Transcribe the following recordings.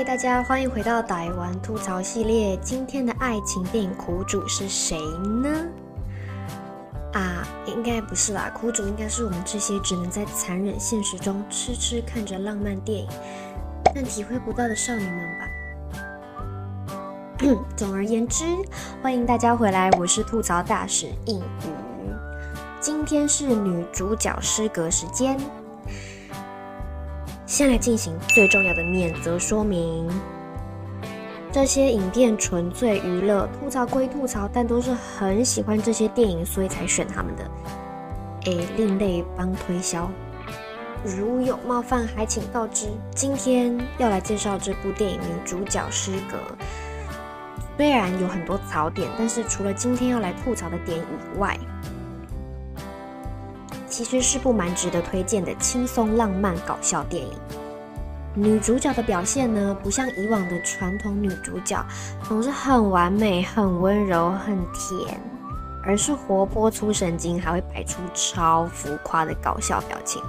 嗨，大家欢迎回到台湾吐槽系列。今天的爱情电影苦主是谁呢？啊，应该不是啦，苦主应该是我们这些只能在残忍现实中痴痴看着浪漫电影，但体会不到的少女们吧。总而言之，欢迎大家回来，我是吐槽大使应宇。今天是女主角失格时间。先来进行最重要的免责说明。这些影片纯粹娱乐，吐槽归吐槽，但都是很喜欢这些电影，所以才选他们的。诶，另类帮推销，如有冒犯，还请告知。今天要来介绍这部电影，女主角失格。虽然有很多槽点，但是除了今天要来吐槽的点以外，其实是部蛮值得推荐的轻松浪漫搞笑电影。女主角的表现呢，不像以往的传统女主角，总是很完美、很温柔、很甜，而是活泼出神经，还会摆出超浮夸的搞笑表情。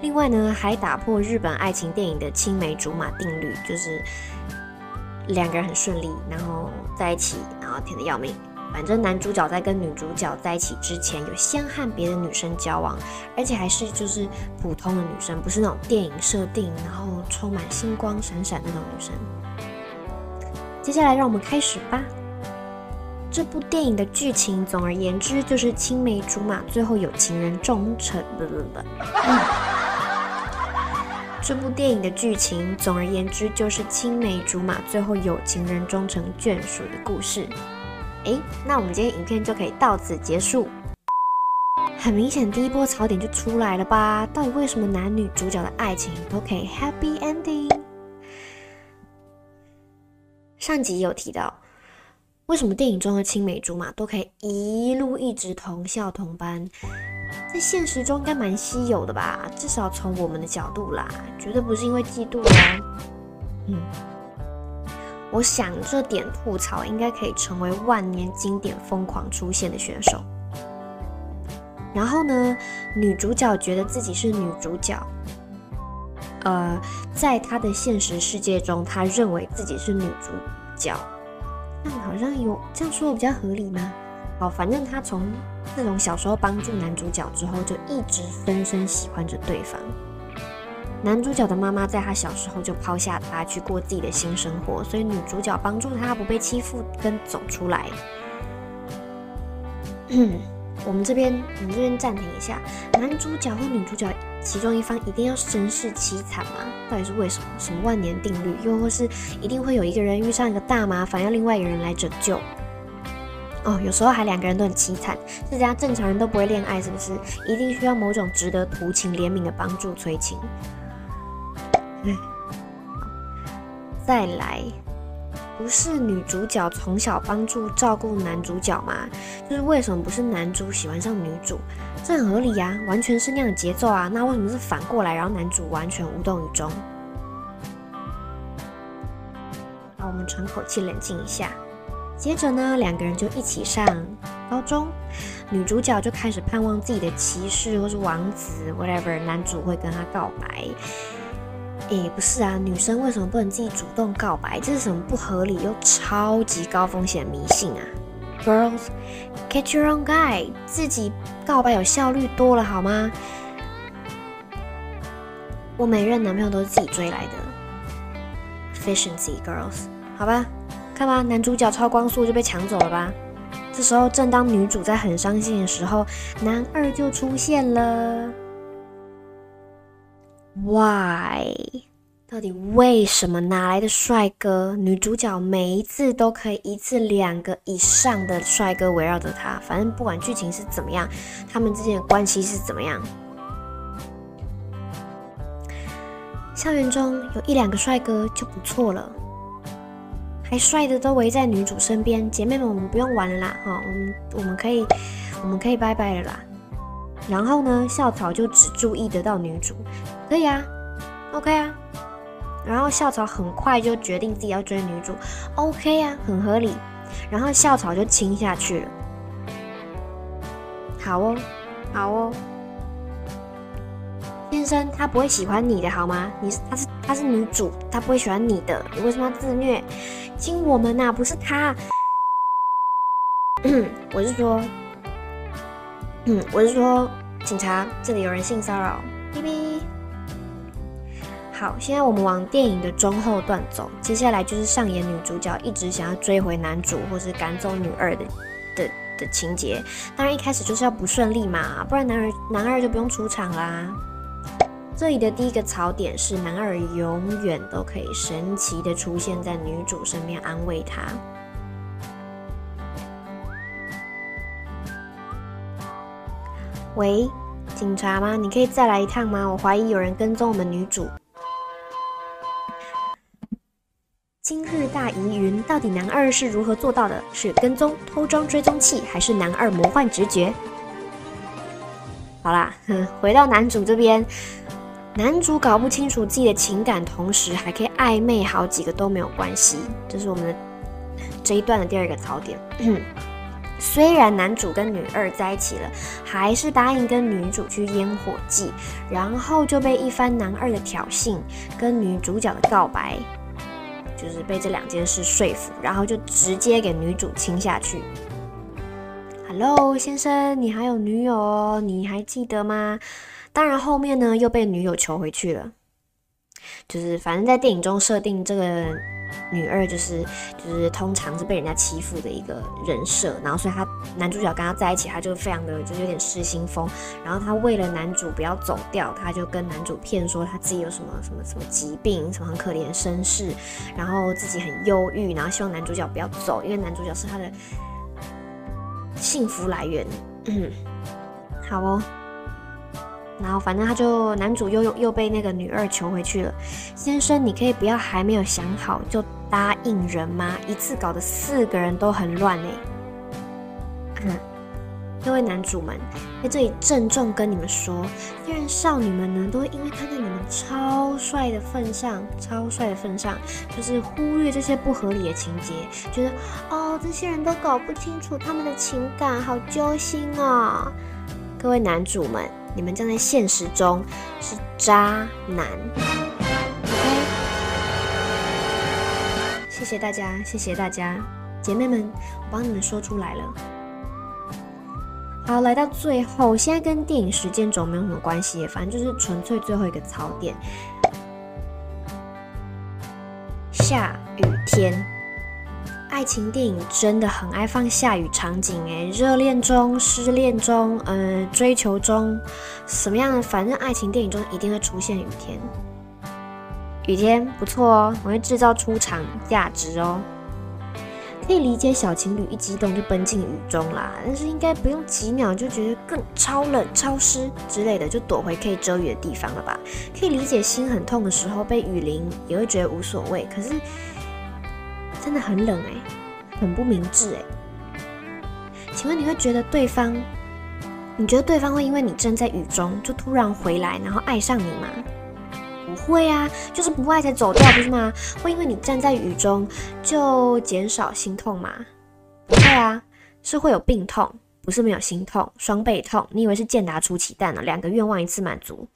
另外呢，还打破日本爱情电影的青梅竹马定律，就是两个人很顺利，然后在一起，然后甜的要命。反正男主角在跟女主角在一起之前，有先和别的女生交往，而且还是就是普通的女生，不是那种电影设定，然后充满星光闪闪那种女生。接下来让我们开始吧。这部电影的剧情，总而言之就是青梅竹马，最后有情人终成。不不不。这部电影的剧情，总而言之就是青梅竹马，最后有情人终成眷属的故事。诶，那我们今天影片就可以到此结束。很明显，第一波槽点就出来了吧？到底为什么男女主角的爱情都可以 happy ending？上集有提到，为什么电影中的青梅竹马都可以一路一直同校同班？在现实中应该蛮稀有的吧？至少从我们的角度啦，绝对不是因为嫉妒啦。嗯。我想这点吐槽应该可以成为万年经典，疯狂出现的选手。然后呢，女主角觉得自己是女主角，呃，在她的现实世界中，她认为自己是女主角，那好像有这样说的比较合理吗？好，反正她从那种小时候帮助男主角之后，就一直深深喜欢着对方。男主角的妈妈在他小时候就抛下他去过自己的新生活，所以女主角帮助他不被欺负跟走出来。我们这边，我们这边暂停一下，男主角或女主角其中一方一定要身世凄惨吗？到底是为什么？什么万年定律？又或是一定会有一个人遇上一个大麻烦，要另外一个人来拯救？哦，有时候还两个人都很凄惨，这家？正常人都不会恋爱，是不是？一定需要某种值得同情怜悯的帮助催情？再来，不是女主角从小帮助照顾男主角吗？就是为什么不是男主喜欢上女主？这很合理呀，完全是那样的节奏啊。那为什么是反过来，然后男主完全无动于衷？好，我们喘口气，冷静一下。接着呢，两个人就一起上高中，女主角就开始盼望自己的骑士或是王子，whatever，男主会跟她告白。也，不是啊，女生为什么不能自己主动告白？这是什么不合理又超级高风险迷信啊！Girls catch your own guy，自己告白有效率多了好吗？我每任男朋友都是自己追来的，efficiency girls，好吧，看吧，男主角超光速就被抢走了吧？这时候正当女主在很伤心的时候，男二就出现了。Why？到底为什么哪来的帅哥？女主角每一次都可以一次两个以上的帅哥围绕着她，反正不管剧情是怎么样，他们之间的关系是怎么样。校园中有一两个帅哥就不错了，还帅的都围在女主身边。姐妹们，我们不用玩了啦，哈，我们我们可以我们可以拜拜了啦。然后呢，校草就只注意得到女主，可以啊，OK 啊。然后校草很快就决定自己要追女主，OK 啊，很合理。然后校草就亲下去了，好哦，好哦。先生，他不会喜欢你的好吗？你是他是他是女主，他不会喜欢你的，你为什么要自虐？亲我们呐，不是他。我是说，嗯，我是说，警察，这里有人性骚扰。哔哔。好，现在我们往电影的中后段走，接下来就是上演女主角一直想要追回男主，或是赶走女二的的的情节。当然一开始就是要不顺利嘛，不然男二男二就不用出场啦。这里的第一个槽点是男二永远都可以神奇的出现在女主身边安慰她。喂，警察吗？你可以再来一趟吗？我怀疑有人跟踪我们女主。今日大疑云，到底男二是如何做到的？是跟踪、偷装追踪器，还是男二魔幻直觉？好啦，回到男主这边，男主搞不清楚自己的情感，同时还可以暧昧好几个都没有关系，这是我们的这一段的第二个槽点。虽然男主跟女二在一起了，还是答应跟女主去烟火季，然后就被一番男二的挑衅跟女主角的告白。就是被这两件事说服，然后就直接给女主亲下去。Hello，先生，你还有女友哦？你还记得吗？当然，后面呢又被女友求回去了。就是反正在电影中设定这个。女二就是就是通常是被人家欺负的一个人设，然后所以他男主角跟他在一起，他就非常的就有点失心疯，然后他为了男主不要走掉，他就跟男主骗说他自己有什么什么什么疾病，什么很可怜身世，然后自己很忧郁，然后希望男主角不要走，因为男主角是他的幸福来源。嗯，好哦。然后反正他就男主又又又被那个女二求回去了。先生，你可以不要还没有想好就答应人吗？一次搞得四个人都很乱哎。各位男主们，在这里郑重跟你们说，虽然少女们呢都因为看在你们超帅的份上，超帅的份上，就是忽略这些不合理的情节，觉得哦这些人都搞不清楚他们的情感，好揪心啊。各位男主们。你们将在现实中是渣男。OK，谢谢大家，谢谢大家，姐妹们，我帮你们说出来了。好，来到最后，现在跟电影时间轴没有什么关系，反正就是纯粹最后一个槽点：下雨天。爱情电影真的很爱放下雨场景，诶，热恋中、失恋中、呃，追求中，什么样的？反正爱情电影中一定会出现雨天。雨天不错哦，我会制造出场价值哦。可以理解小情侣一激动就奔进雨中啦，但是应该不用几秒就觉得更超冷、超湿之类的，就躲回可以遮雨的地方了吧？可以理解心很痛的时候被雨淋也会觉得无所谓，可是。真的很冷哎，很不明智哎。请问你会觉得对方？你觉得对方会因为你站在雨中就突然回来，然后爱上你吗？不会啊，就是不爱才走掉，不是吗？会因为你站在雨中就减少心痛吗？不会啊，是会有病痛，不是没有心痛，双倍痛。你以为是健达出奇蛋呢？两个愿望一次满足。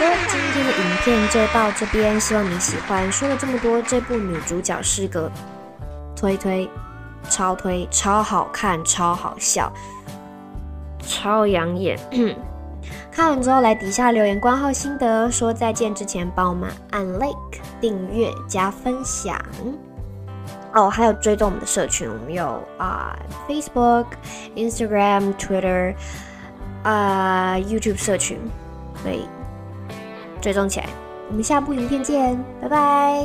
今天的影片就到这边，希望你喜欢。说了这么多，这部女主角是个推推，超推，超好看，超好笑，超养眼。看完之后来底下留言，关号心得。说再见之前，帮我们按 like、订阅、加分享。哦，还有追踪我们的社群，我们有啊，Facebook、Instagram、Twitter，啊，YouTube 社群，所以。追踪起来，我们下部影片见，拜拜。